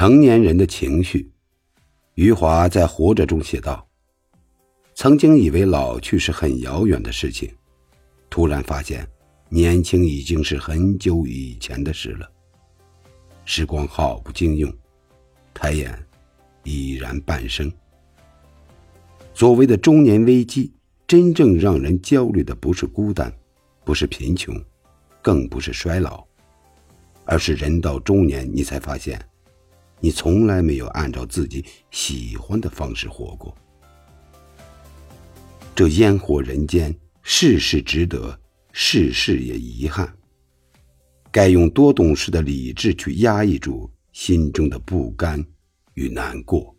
成年人的情绪，余华在《活着》中写道：“曾经以为老去是很遥远的事情，突然发现，年轻已经是很久以前的事了。时光好不经用，抬眼，已然半生。所谓的中年危机，真正让人焦虑的不是孤单，不是贫穷，更不是衰老，而是人到中年，你才发现。”你从来没有按照自己喜欢的方式活过，这烟火人间，事事值得，事事也遗憾。该用多懂事的理智去压抑住心中的不甘与难过。